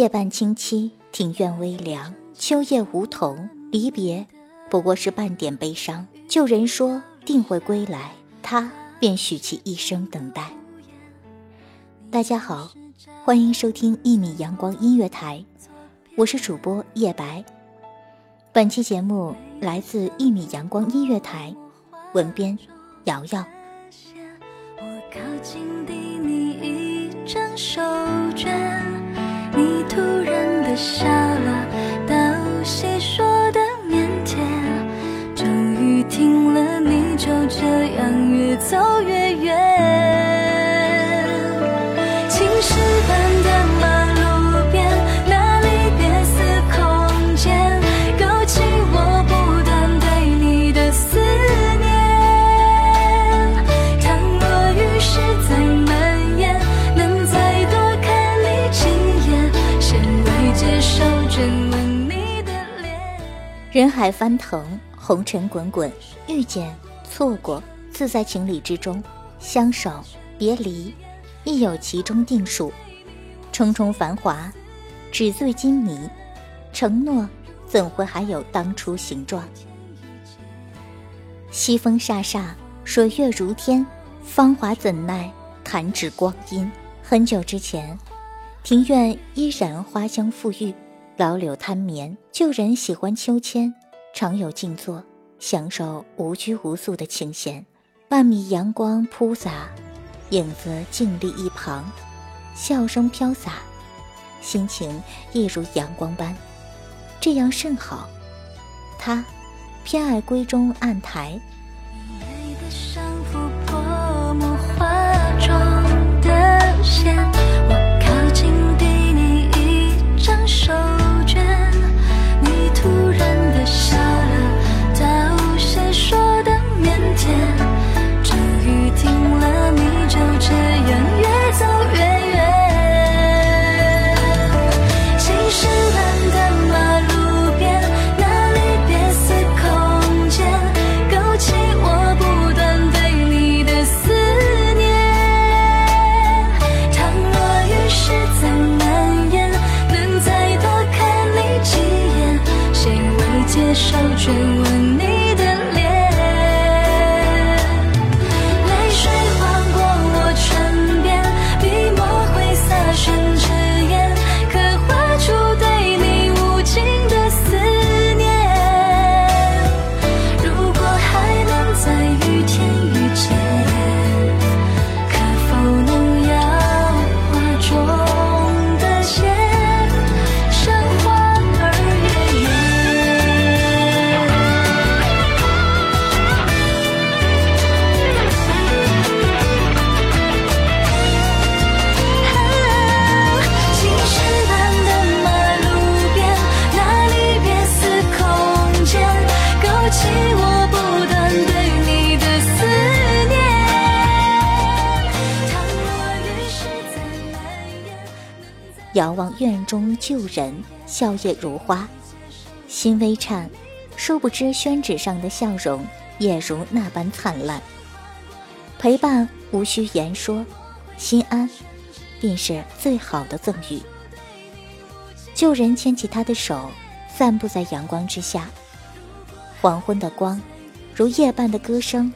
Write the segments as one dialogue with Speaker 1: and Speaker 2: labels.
Speaker 1: 夜半清凄，庭院微凉，秋夜梧桐，离别不过是半点悲伤。旧人说定会归来，他便许其一生等待。大家好，欢迎收听一米阳光音乐台，我是主播叶白。本期节目来自一米阳光音乐台，文编瑶瑶。
Speaker 2: 我靠近你一张手。下了
Speaker 1: 人海翻腾，红尘滚滚，遇见、错过，自在情理之中；相守、别离，亦有其中定数。重重繁华，纸醉金迷，承诺怎会还有当初形状？西风飒飒，水月如天，芳华怎奈弹指光阴？很久之前，庭院依然花香馥郁，老柳贪眠，旧人喜欢秋千，常有静坐，享受无拘无束的清闲。半米阳光铺洒，影子静立一旁，笑声飘洒，心情亦如阳光般，这样甚好。他偏爱闺中案台，遥望院中旧人，笑靥如花，心微颤，殊不知宣纸上的笑容也如那般灿烂。陪伴无需言说，心安，便是最好的赠予。旧人牵起他的手，散步在阳光之下。黄昏的光，如夜半的歌声，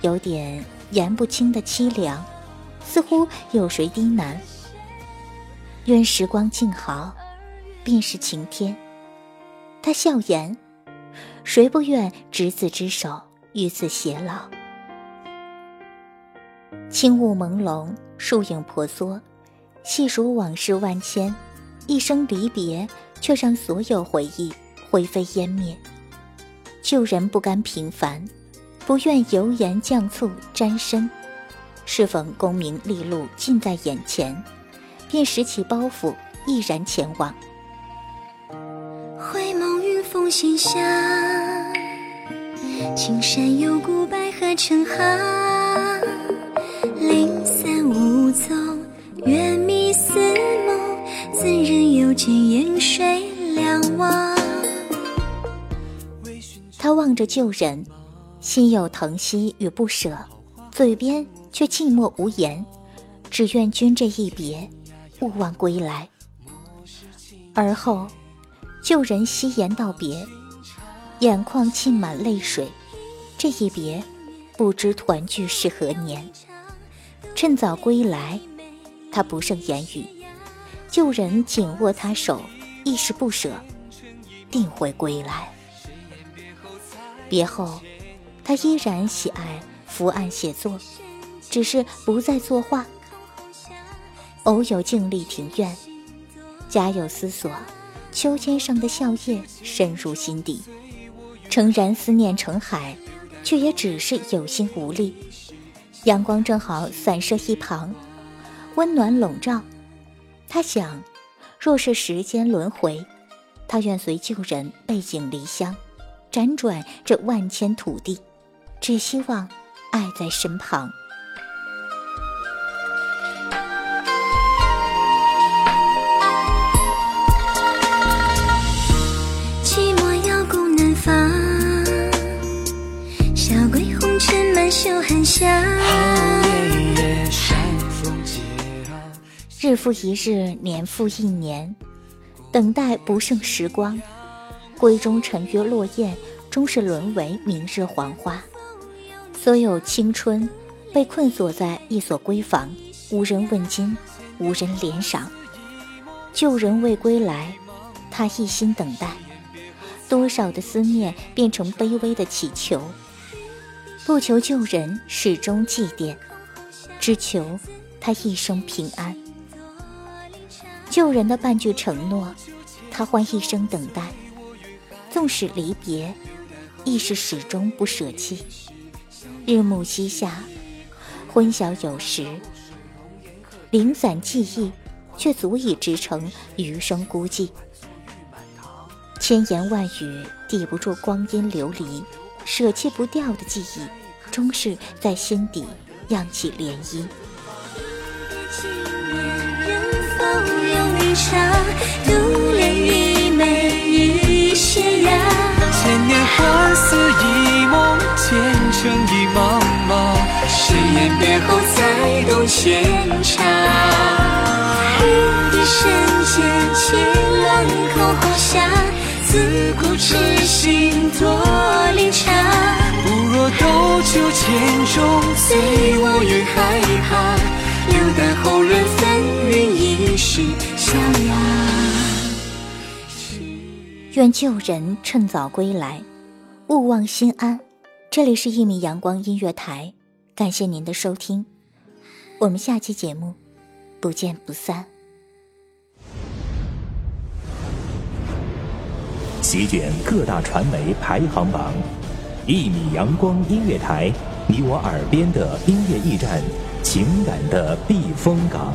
Speaker 1: 有点言不清的凄凉，似乎有谁低喃：“愿时光静好，便是晴天。”他笑言：“谁不愿执子之手，与子偕老？”轻雾朦胧，树影婆娑，细数往事万千，一生离别，却让所有回忆灰飞烟灭。旧人不甘平凡，不愿油盐酱醋沾身，适逢功名利禄近在眼前，便拾起包袱，毅然前往。
Speaker 2: 回眸云峰心下，青山有古白鹤成行。零散无踪，月迷似梦，怎忍又见烟水两望？
Speaker 1: 他望着旧人，心有疼惜与不舍，嘴边却寂寞无言，只愿君这一别，勿忘归来。而后，旧人惜言道别，眼眶沁满泪水。这一别，不知团聚是何年。趁早归来，他不胜言语。旧人紧握他手，亦是不舍，定会归来。别后，他依然喜爱伏案写作，只是不再作画。偶有静立庭院，家有思索，秋千上的笑靥深入心底。诚然思念成海，却也只是有心无力。阳光正好散射一旁，温暖笼罩。他想，若是时间轮回，他愿随旧人背井离乡，辗转这万千土地，只希望爱在身旁。
Speaker 2: 尘满袖寒香。
Speaker 1: 日复一日，年复一年，等待不胜时光。闺中沉鱼落雁，终是沦为明日黄花。所有青春，被困锁在一所闺房，无人问津，无人怜赏。旧人未归来，他一心等待。多少的思念变成卑微的祈求，不求旧人始终祭奠，只求他一生平安。旧人的半句承诺，他换一生等待。纵使离别，亦是始终不舍弃。日暮西下，昏晓有时，零散记忆，却足以支撑余生孤寂。千言万语抵不住光阴流离，舍弃不掉的记忆，终是在心底漾起涟漪。
Speaker 3: 千年花似一梦，前尘已茫茫。
Speaker 2: 誓言别后才懂牵肠。
Speaker 3: 愿
Speaker 1: 旧人趁早归来，勿忘心安。这里是一米阳光音乐台，感谢您的收听，我们下期节目不见不散。
Speaker 4: 席卷各大传媒排行榜，一米阳光音乐台，你我耳边的音乐驿站，情感的避风港。